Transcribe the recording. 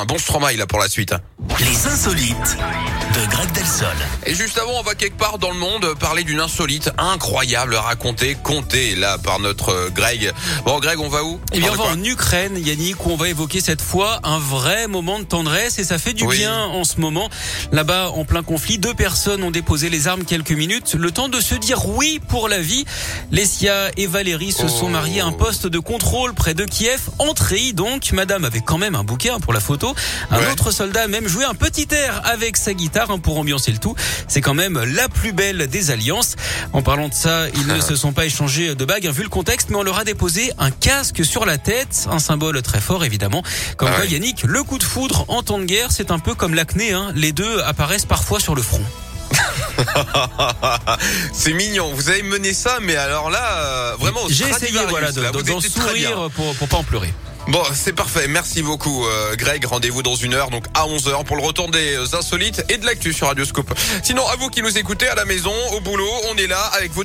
Un bon Stromae là pour la suite. Les insolites de Greg Delsol. Et juste avant, on va quelque part dans le monde parler d'une insolite incroyable racontée, contée là par notre euh, Greg. Bon Greg, on va où? Eh bien, on va en Ukraine, Yannick, où on va évoquer cette fois un vrai moment de tendresse et ça fait du Oui. bien en ce moment. Là-bas, en plein conflit, deux personnes ont déposé les armes quelques minutes, le temps de se dire oui pour la vie. Lesia et Valérie se sont Oh. mariés à un poste de contrôle près de Kiev. Entrée donc, madame avait quand même un bouquet hein, pour la photo. Un Ouais. autre soldat a même joué un petit air avec sa guitare hein, pour ambiancer le tout. C'est quand même la plus belle des alliances. En parlant de ça, ils ne se sont pas échangés de bagues, hein, vu le contexte, mais on leur a déposé un casque sur la tête, un symbole très fort évidemment. Comme Ah quoi, ouais. Yannick, le coup de foudre en temps de guerre, c'est un peu comme l'acné. Hein. Les deux apparaissent parfois sur le front. C'est mignon. Vous avez mené ça, mais alors là, euh, vraiment. J'ai essayé voilà, de- sourire pour, pour pas en pleurer. Bon, c'est parfait. Merci beaucoup, euh, Greg. Rendez-vous dans une heure, donc à 11h, pour le retour des euh, insolites et de l'actu sur Radioscope. Sinon, à vous qui nous écoutez à la maison, au boulot, on est là avec vos